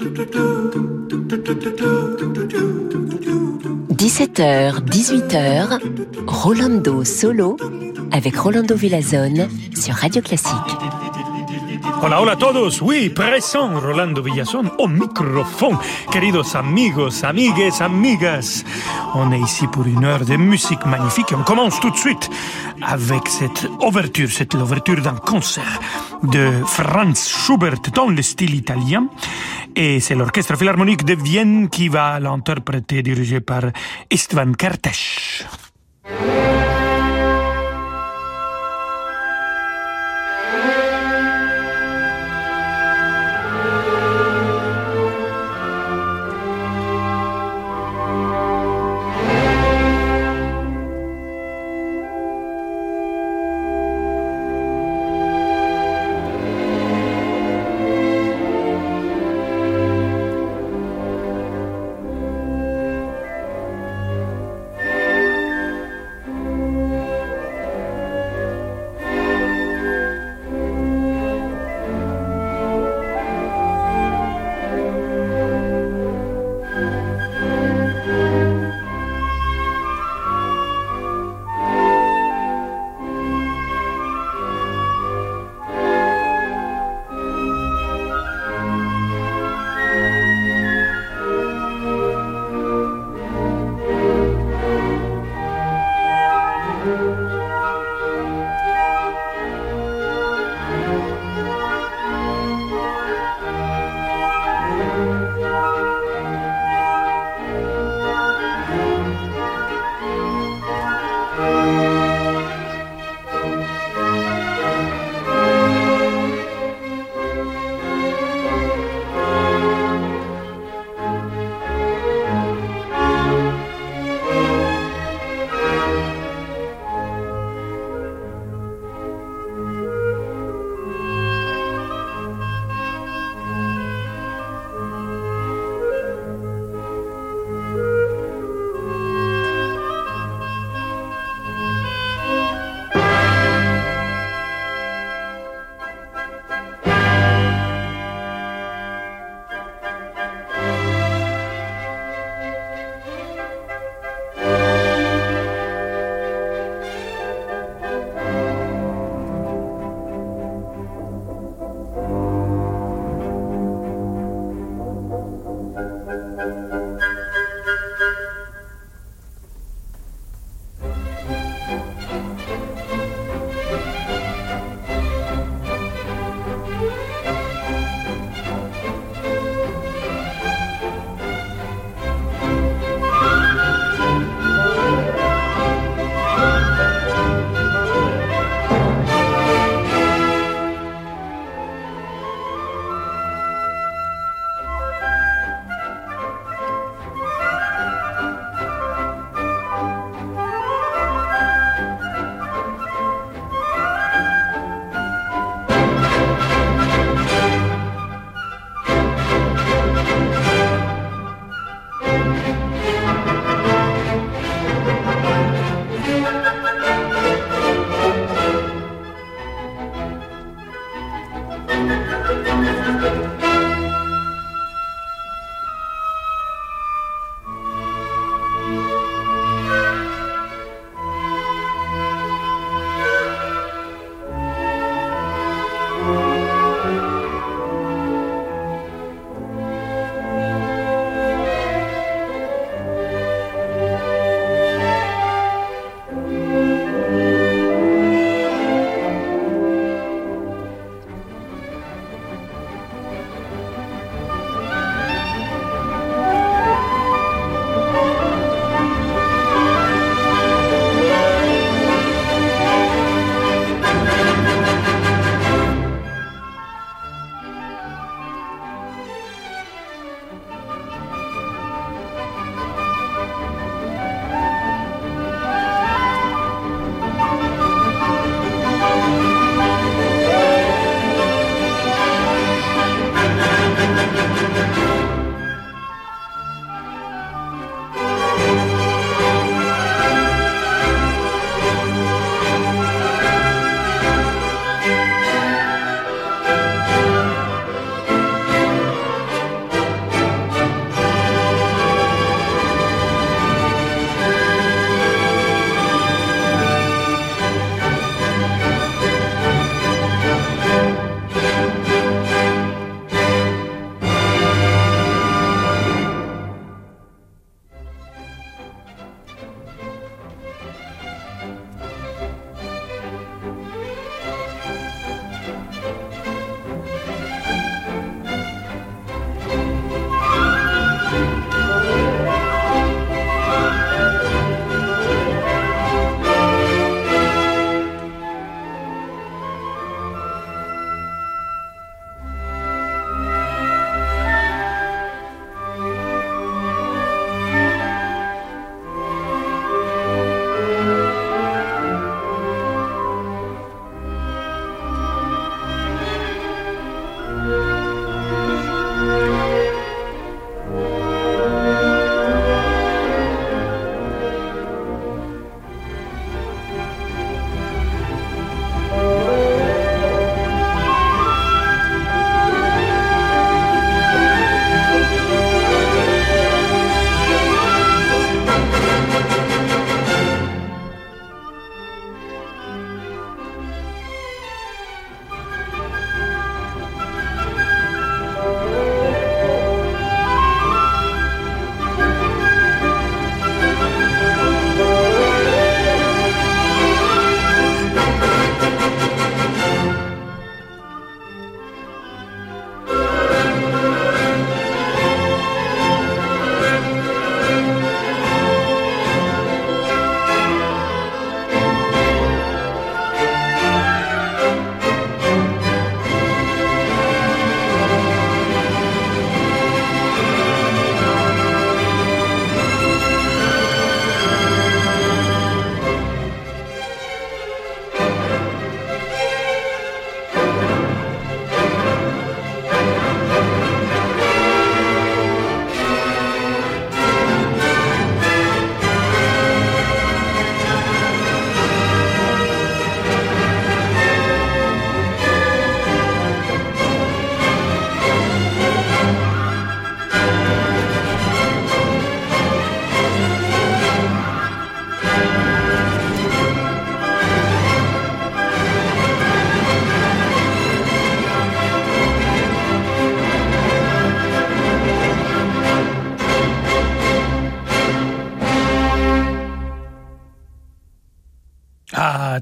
17h, 18h, Rolando Solo avec Rolando Villazone sur Radio Classique. Hola, hola todos. Oui, présent Rolando Villazón au microphone. Queridos amigos, amigues, amigas. On est ici pour une heure de musique magnifique. On commence tout de suite avec cette ouverture, cette ouverture d'un concert de Franz Schubert dans le style italien. Et c'est l'Orchestre Philharmonique de Vienne qui va l'interpréter, dirigé par Istvan Kertész.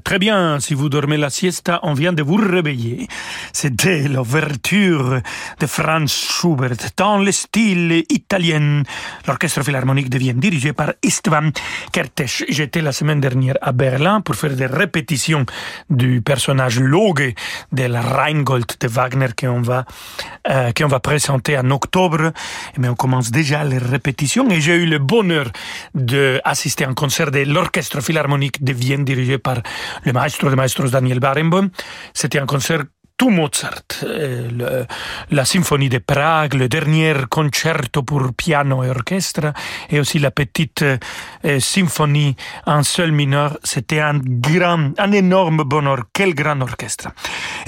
Très bien. Si vous dormez la siesta, on vient de vous réveiller. C'était l'ouverture de Franz Schubert dans le style italien. L'orchestre philharmonique de Vienne dirigé par Istvan Kertész. J'étais la semaine dernière à Berlin pour faire des répétitions du personnage Loge de la Rheingold de Wagner qu'on va, euh, va présenter en octobre. Mais on commence déjà les répétitions et j'ai eu le bonheur d'assister à un concert de l'orchestre philharmonique de Vienne dirigé par le maestro de maestros Daniel Barenboim. C'était un concert tout Mozart, euh, la symphonie de Prague, le dernier concerto pour piano et orchestre, et aussi la petite euh, symphonie en seul mineur. C'était un grand, un énorme bonheur. Quel grand orchestre.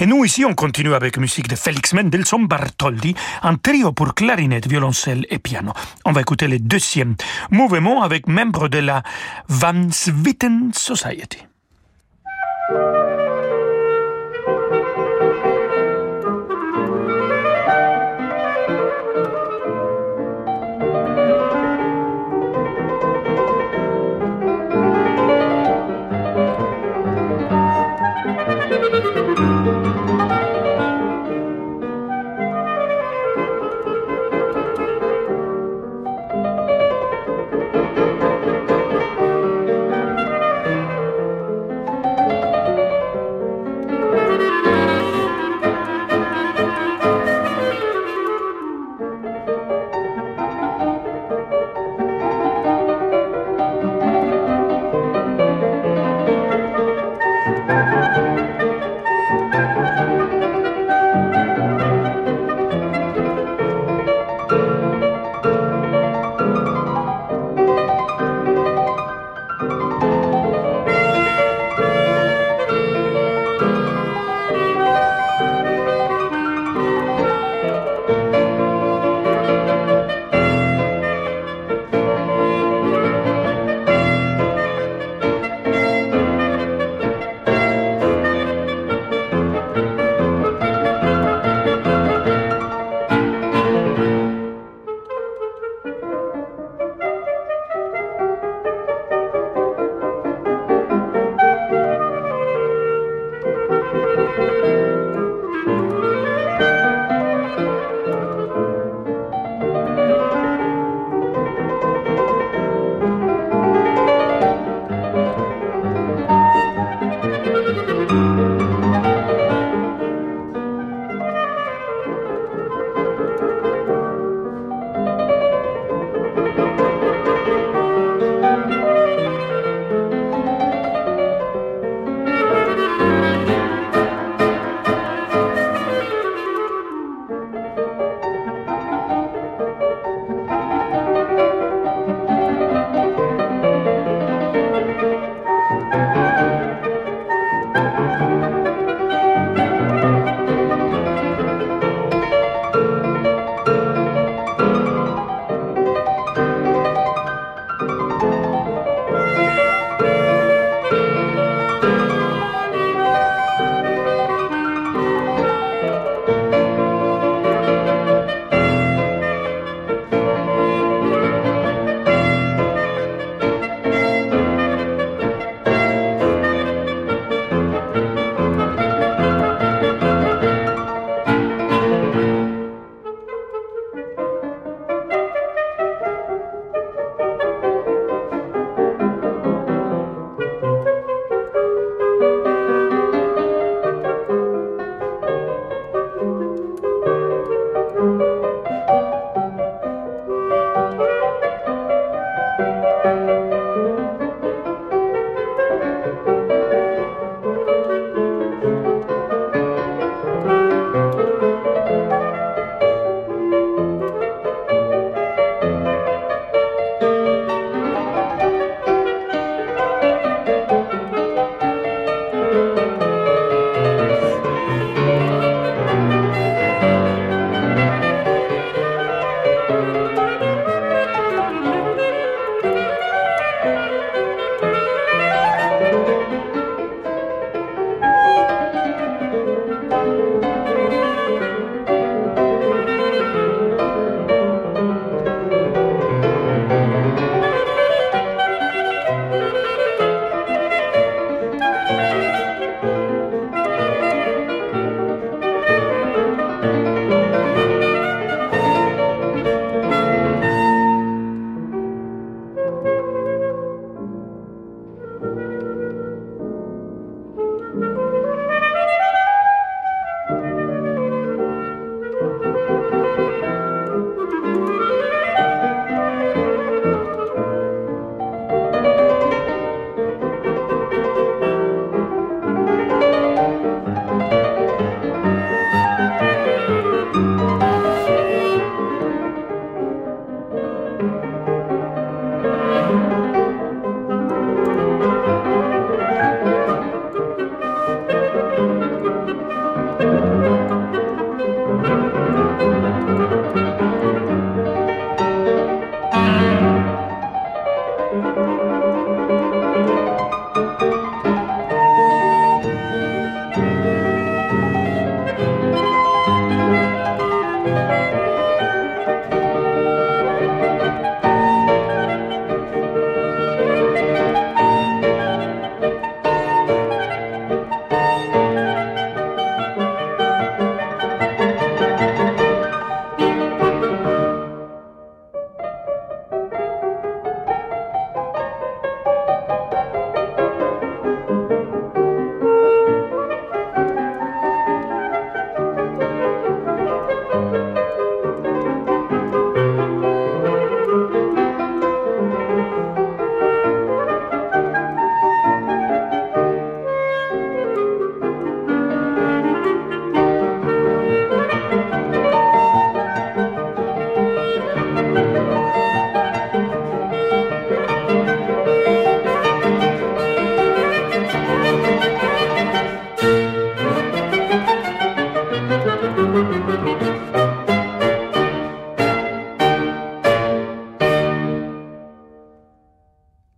Et nous ici, on continue avec musique de Félix Mendelssohn Bartholdi, un trio pour clarinette, violoncelle et piano. On va écouter le deuxième mouvement avec membre de la Van Switten Society.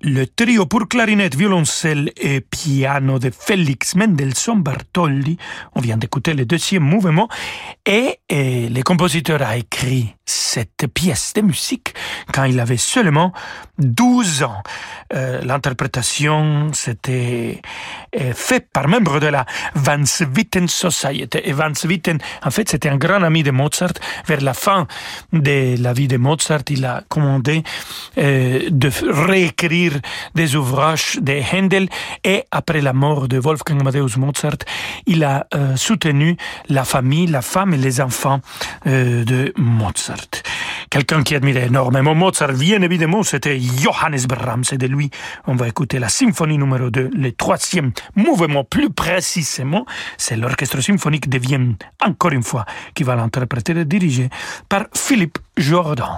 Le trio pour clarinette, violoncelle et piano de Félix Mendelssohn Bartholdi. On vient d'écouter le deuxième mouvement et, et le compositeur a écrit cette pièce de musique quand il avait seulement 12 ans. Euh, L'interprétation, c'était euh, fait par membre de la Van Swieten Society. Et Van Swieten, en fait, c'était un grand ami de Mozart. Vers la fin de la vie de Mozart, il a commandé euh, de réécrire des ouvrages de Handel et après la mort de Wolfgang Amadeus Mozart, il a euh, soutenu la famille, la femme et les enfants euh, de Mozart. Quelqu'un qui admirait énormément Mozart, bien évidemment, c'était Johannes Brahms. Et de lui, on va écouter la symphonie numéro 2, le troisième mouvement plus précisément. C'est l'orchestre symphonique de Vienne, encore une fois, qui va l'interpréter et diriger par Philippe Jordan.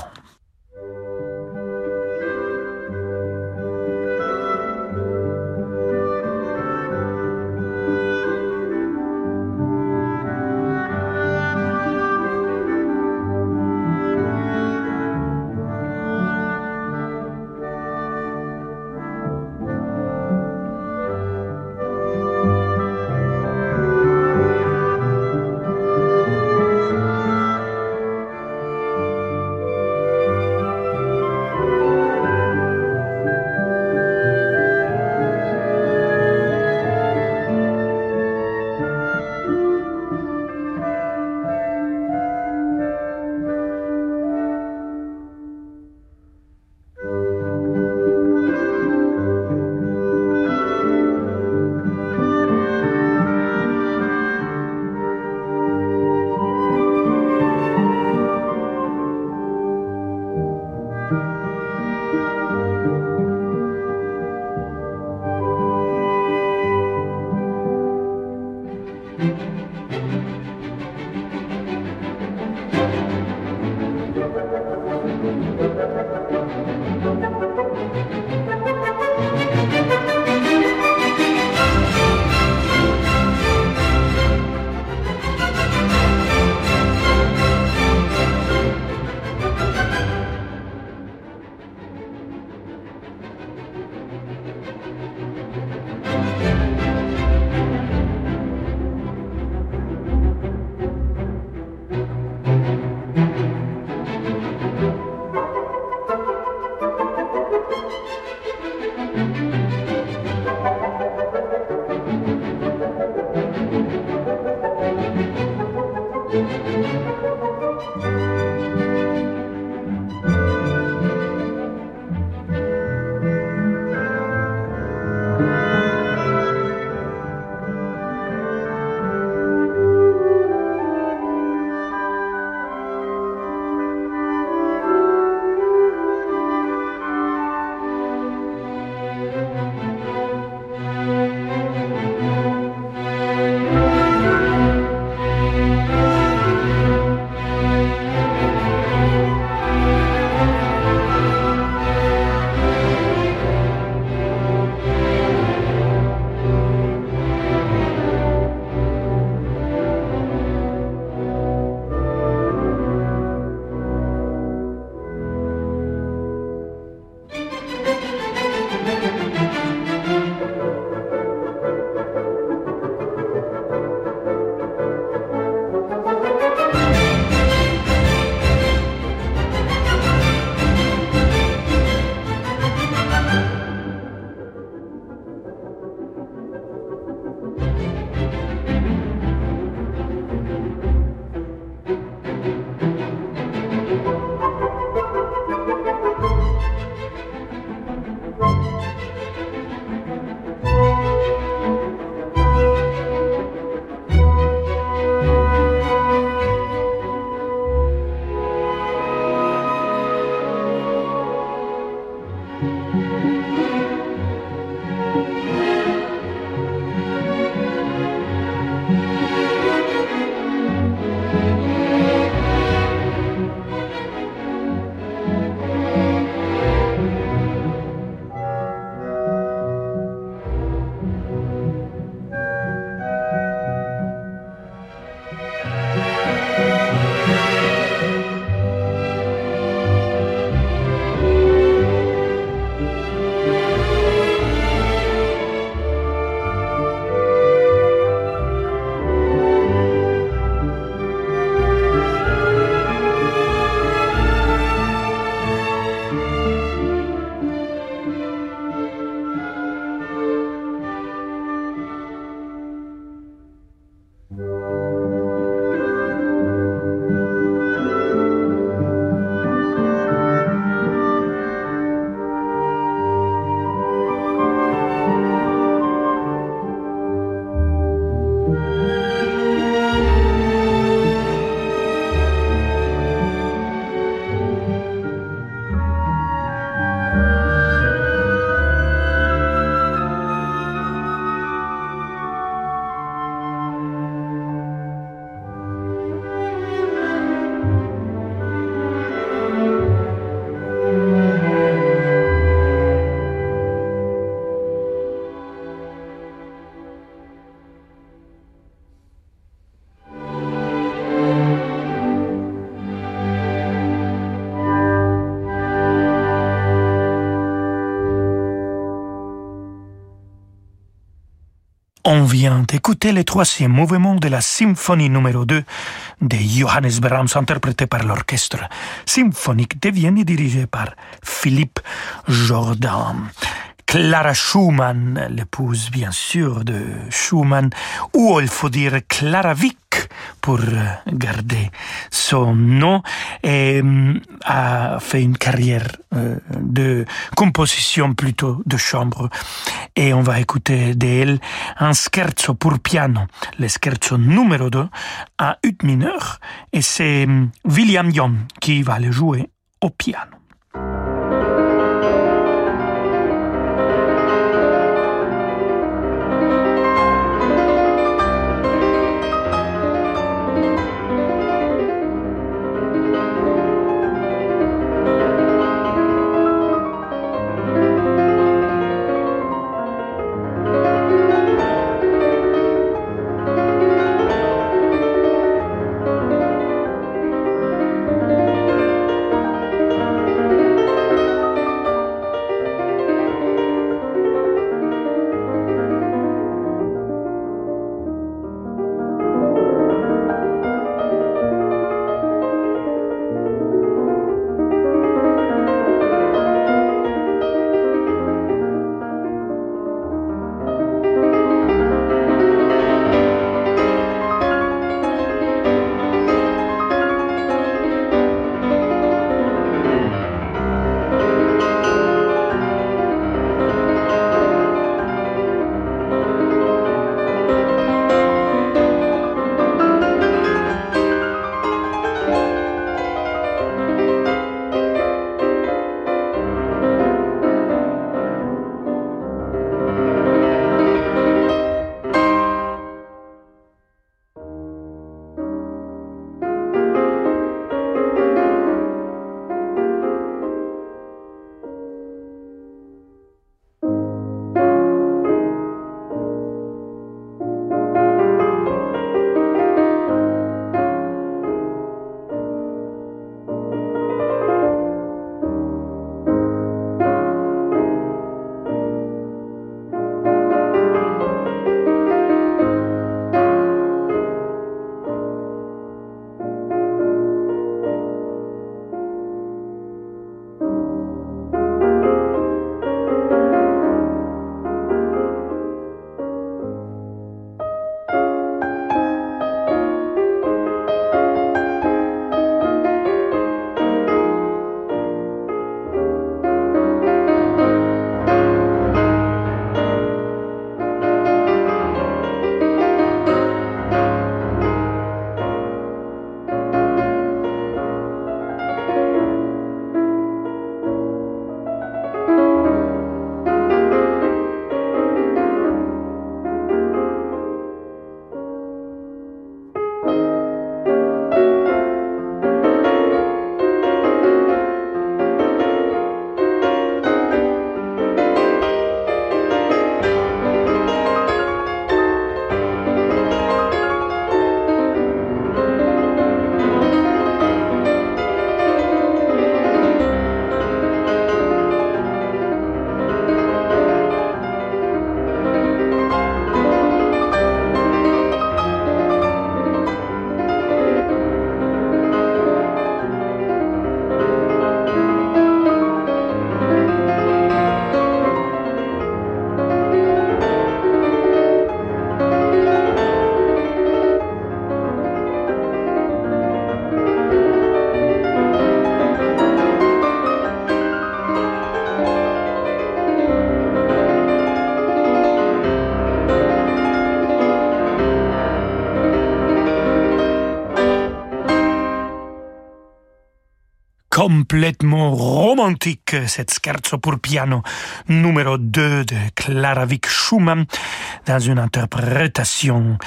Vient d'écouter le troisième mouvement de la symphonie numéro 2 de Johannes Brahms interprété par l'orchestre symphonique de Vienne et dirigé par Philippe Jordan. Clara Schumann, l'épouse bien sûr de Schumann, ou il faut dire Clara Vick pour garder son nom, et mm, a fait une carrière euh, de composition plutôt de chambre. Et on va écouter d'elle un scherzo pour piano, le scherzo numéro 2 à ut mineur, et c'est mm, William Young qui va le jouer au piano. Complètement romantique, cette scherzo pour piano numéro 2 de Clara Vick Schumann dans une interprétation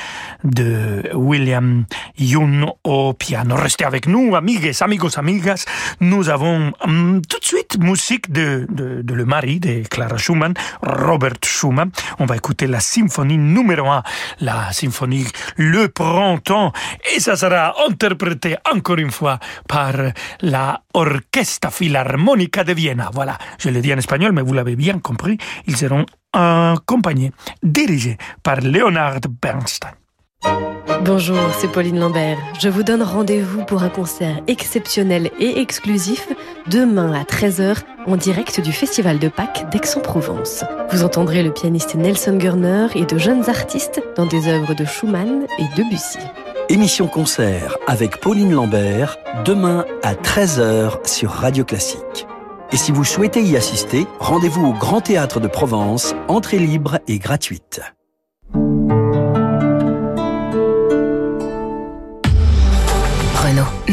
de William Young au piano. Restez avec nous, amigues, amigos, amigas. Nous avons hum, tout de suite musique de, le mari de Clara Schumann, Robert Schumann. On va écouter la symphonie numéro 1, la symphonie Le Printemps, et ça sera interprété encore une fois par la Orquesta Filarmónica de Viena. Voilà, je le dis en espagnol, mais vous l'avez bien compris, ils seront accompagnés, dirigés par Leonard Bernstein. Bonjour, c'est Pauline Lambert. Je vous donne rendez-vous pour un concert exceptionnel et exclusif demain à 13h en direct du Festival de Pâques d'Aix-en-Provence. Vous entendrez le pianiste Nelson Gurner et de jeunes artistes dans des œuvres de Schumann et Debussy. Émission concert avec Pauline Lambert demain à 13h sur Radio Classique. Et si vous souhaitez y assister, rendez-vous au Grand Théâtre de Provence, entrée libre et gratuite.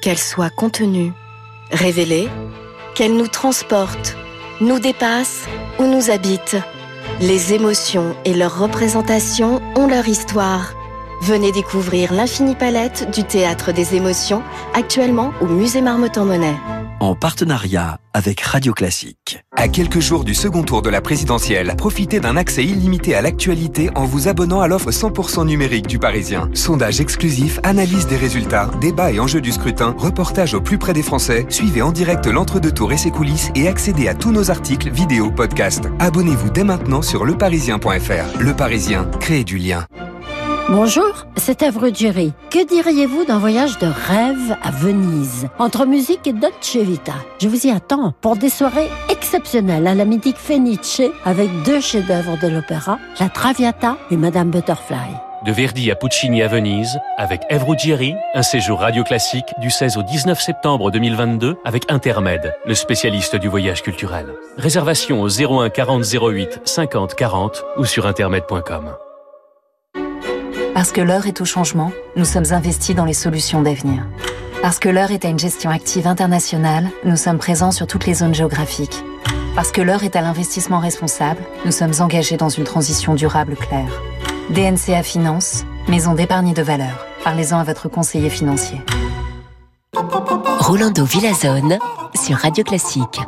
Qu'elle soit contenue, révélée, qu'elle nous transporte, nous dépasse ou nous habite. Les émotions et leurs représentations ont leur histoire. Venez découvrir l'infinie palette du théâtre des émotions, actuellement au musée Marmottan-Monet. En partenariat avec Radio Classique. À quelques jours du second tour de la présidentielle, profitez d'un accès illimité à l'actualité en vous abonnant à l'offre 100% numérique du Parisien. Sondage exclusif, analyse des résultats, débat et enjeux du scrutin, reportage au plus près des Français, suivez en direct l'entre-deux tours et ses coulisses et accédez à tous nos articles, vidéos, podcasts. Abonnez-vous dès maintenant sur leparisien.fr. Le Parisien, créez du lien. Bonjour, c'est Evre Jerry. Que diriez-vous d'un voyage de rêve à Venise, entre musique et Dolce Vita Je vous y attends pour des soirées exceptionnelles à la mythique Fenice avec deux chefs-d'œuvre de l'opéra, La Traviata et Madame Butterfly. De Verdi à Puccini à Venise, avec Evre Ruggieri, un séjour radio classique du 16 au 19 septembre 2022 avec Intermed, le spécialiste du voyage culturel. Réservation au 01 40 08 50 40 ou sur intermed.com. Parce que l'heure est au changement, nous sommes investis dans les solutions d'avenir. Parce que l'heure est à une gestion active internationale, nous sommes présents sur toutes les zones géographiques. Parce que l'heure est à l'investissement responsable, nous sommes engagés dans une transition durable claire. DNCA Finance, maison d'épargne de valeur. Parlez-en à votre conseiller financier. Rolando Villazone sur Radio Classique.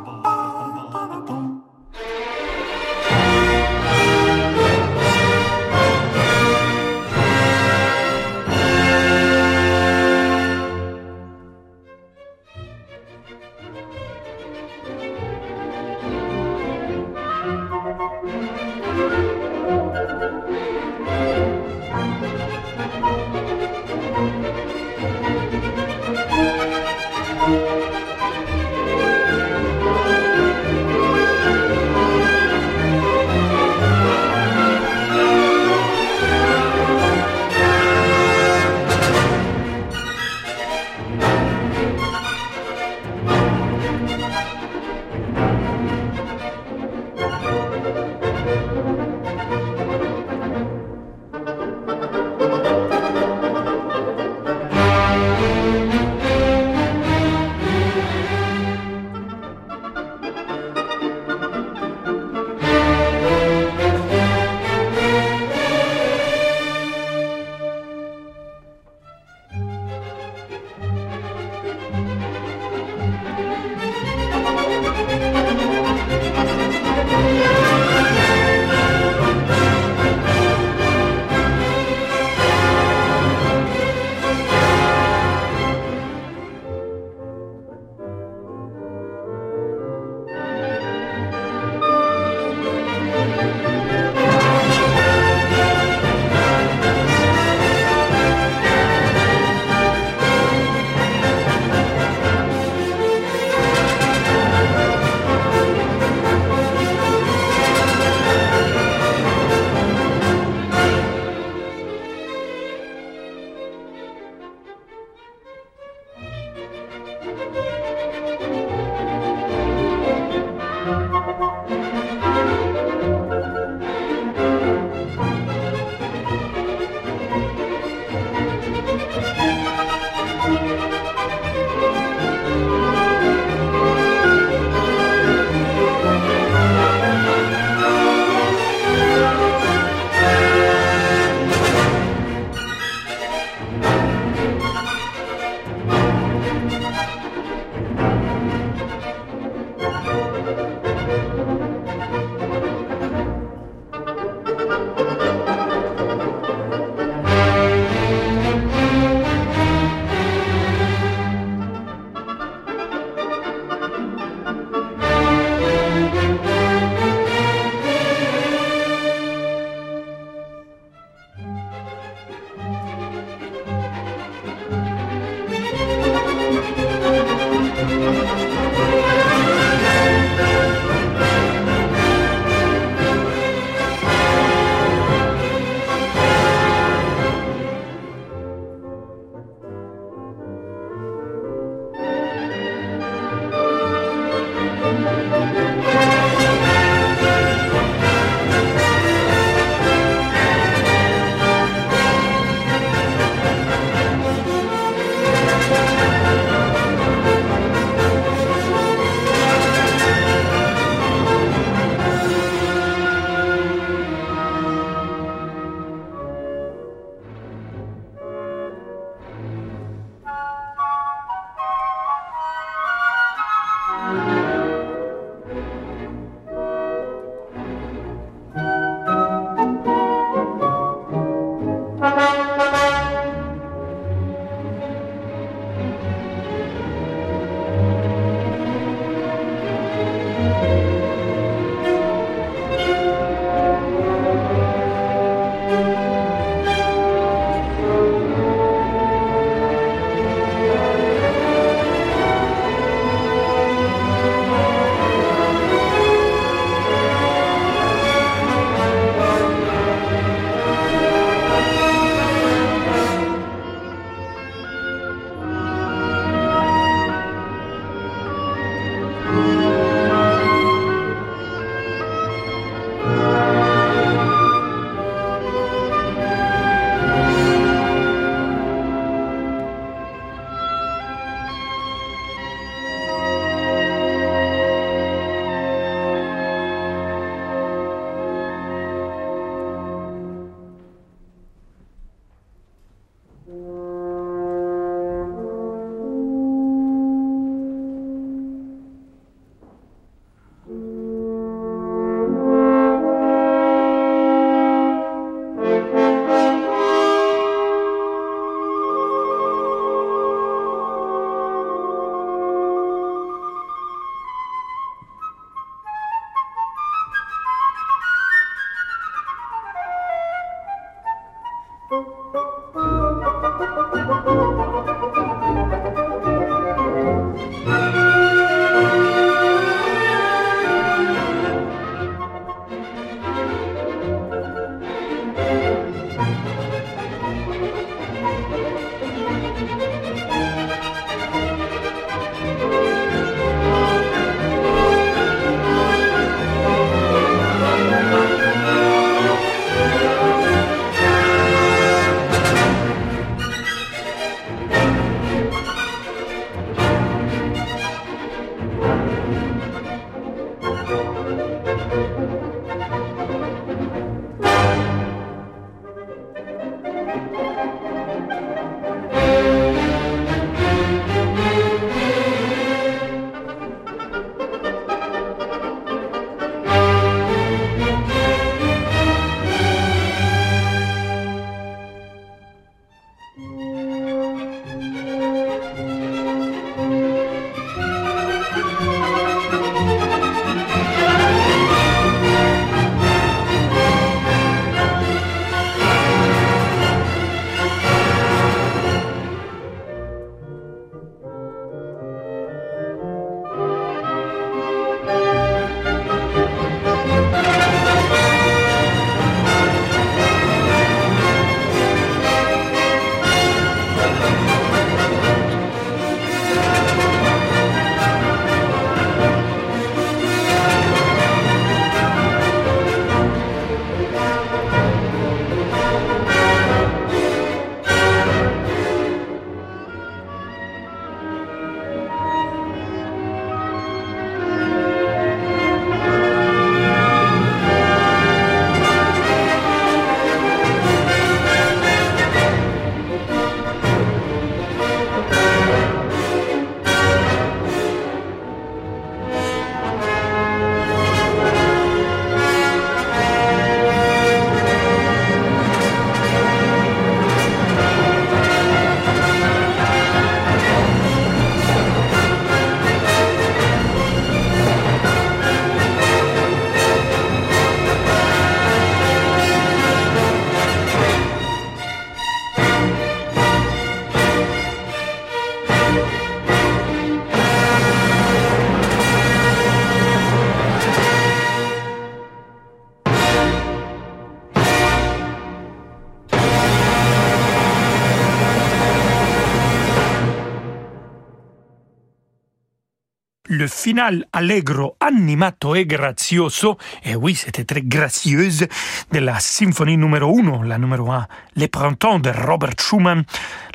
Le final allegro, animato e grazioso, et oui, c'était très gracieuse, de la symphonie numéro 1, la numéro 1, Les Printemps de Robert Schumann.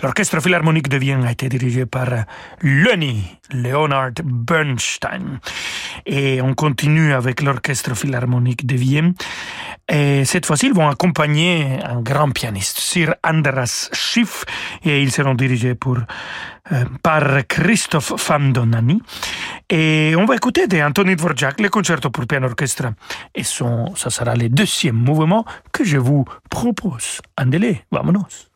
L'orchestre philharmonique de Vienne a été dirigé par Lenny Leonard Bernstein. Et on continue avec l'orchestre philharmonique de Vienne. Et cette fois-ci, ils vont accompagner un grand pianiste, Sir Andras Schiff, et ils seront dirigés euh, par Christophe Fandonani. Et on va écouter de Anthony Dvorak le concerto pour piano orchestre. Et son, ça sera le deuxième mouvement que je vous propose. Andele, vámonos.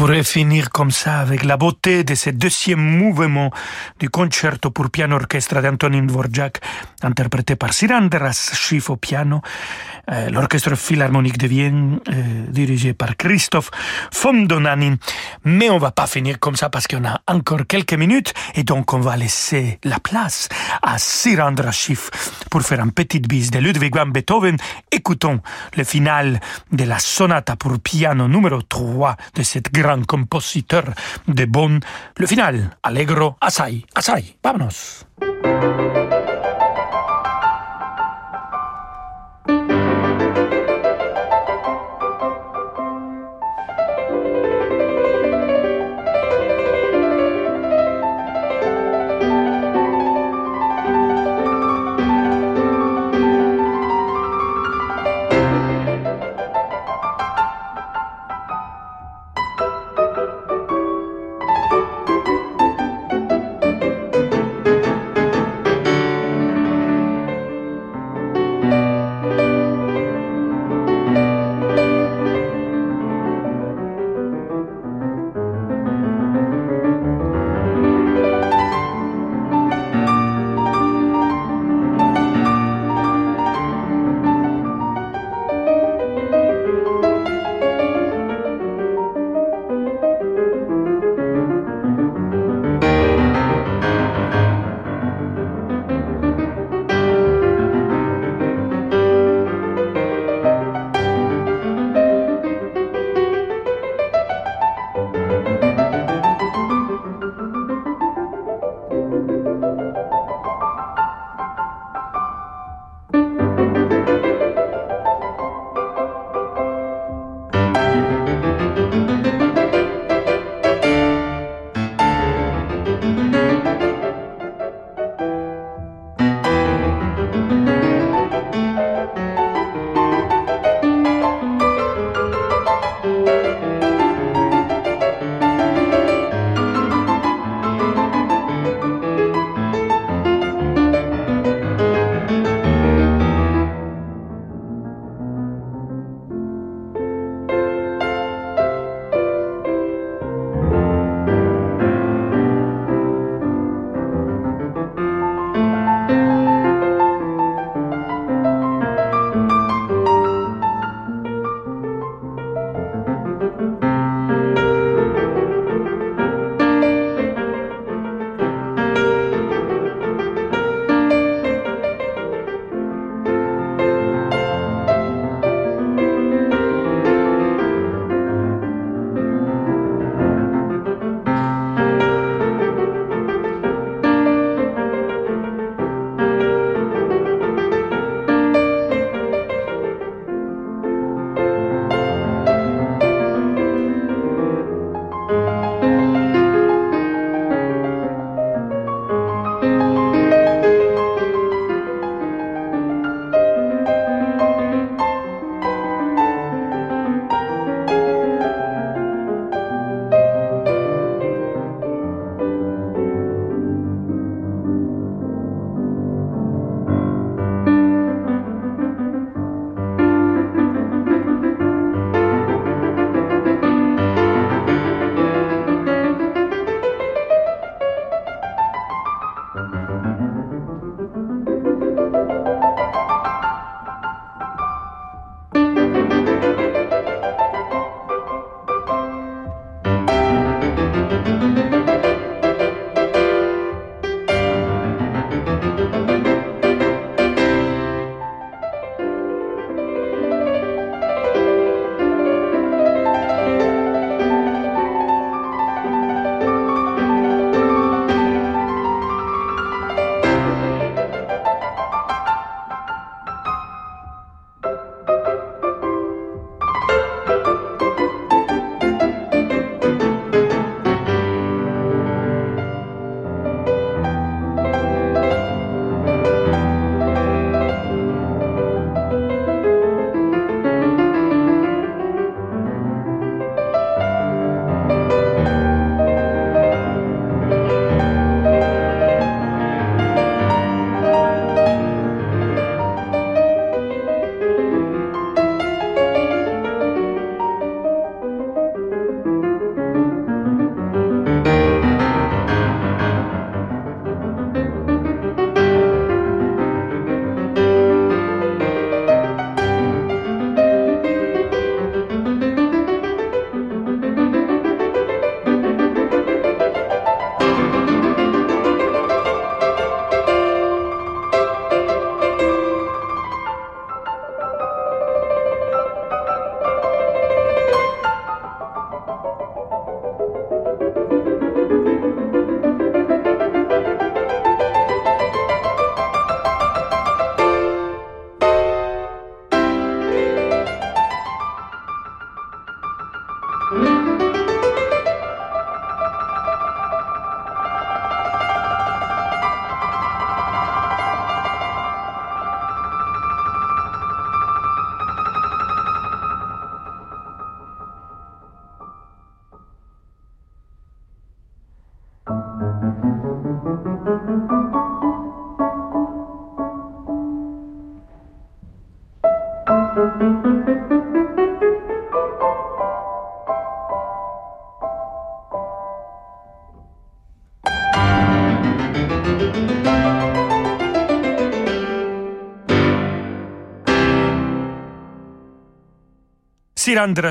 Pourrait finir comme ça avec la beauté de ce deuxième mouvement du concerto pour piano orchestre d'Antonin Dvorak, interprété par Sirandras Schiff au piano, l'orchestre philharmonique de Vienne, euh, dirigé par Christophe Fondonani. Mais on va pas finir comme ça parce qu'on a encore quelques minutes et donc on va laisser la place à Sirandras Schiff pour faire un petit bis de Ludwig van Beethoven. Écoutons le final de la sonata pour piano numéro 3 de cette gran compositeur de Bonn. Le final, allegro assai, assai. Vámonos.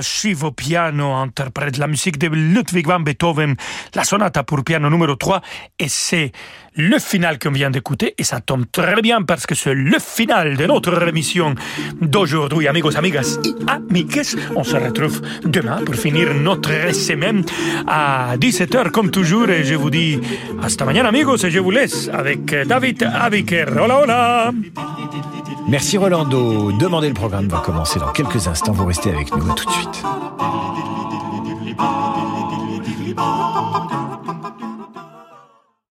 Shiv au piano interprète la musique de Ludwig van Beethoven, la sonate pour piano numéro 3, et c'est le final qu'on vient d'écouter, et ça tombe très bien parce que c'est le final de notre émission d'aujourd'hui, amigos, amigas y amigues. On se retrouve demain pour finir notre semaine à 17h comme toujours, et je vous dis hasta mañana, amigos, et je vous laisse avec David Abiker. Hola, hola! Merci Rolando. Demandez le programme va commencer dans quelques instants. Vous restez avec nous. Tout de suite.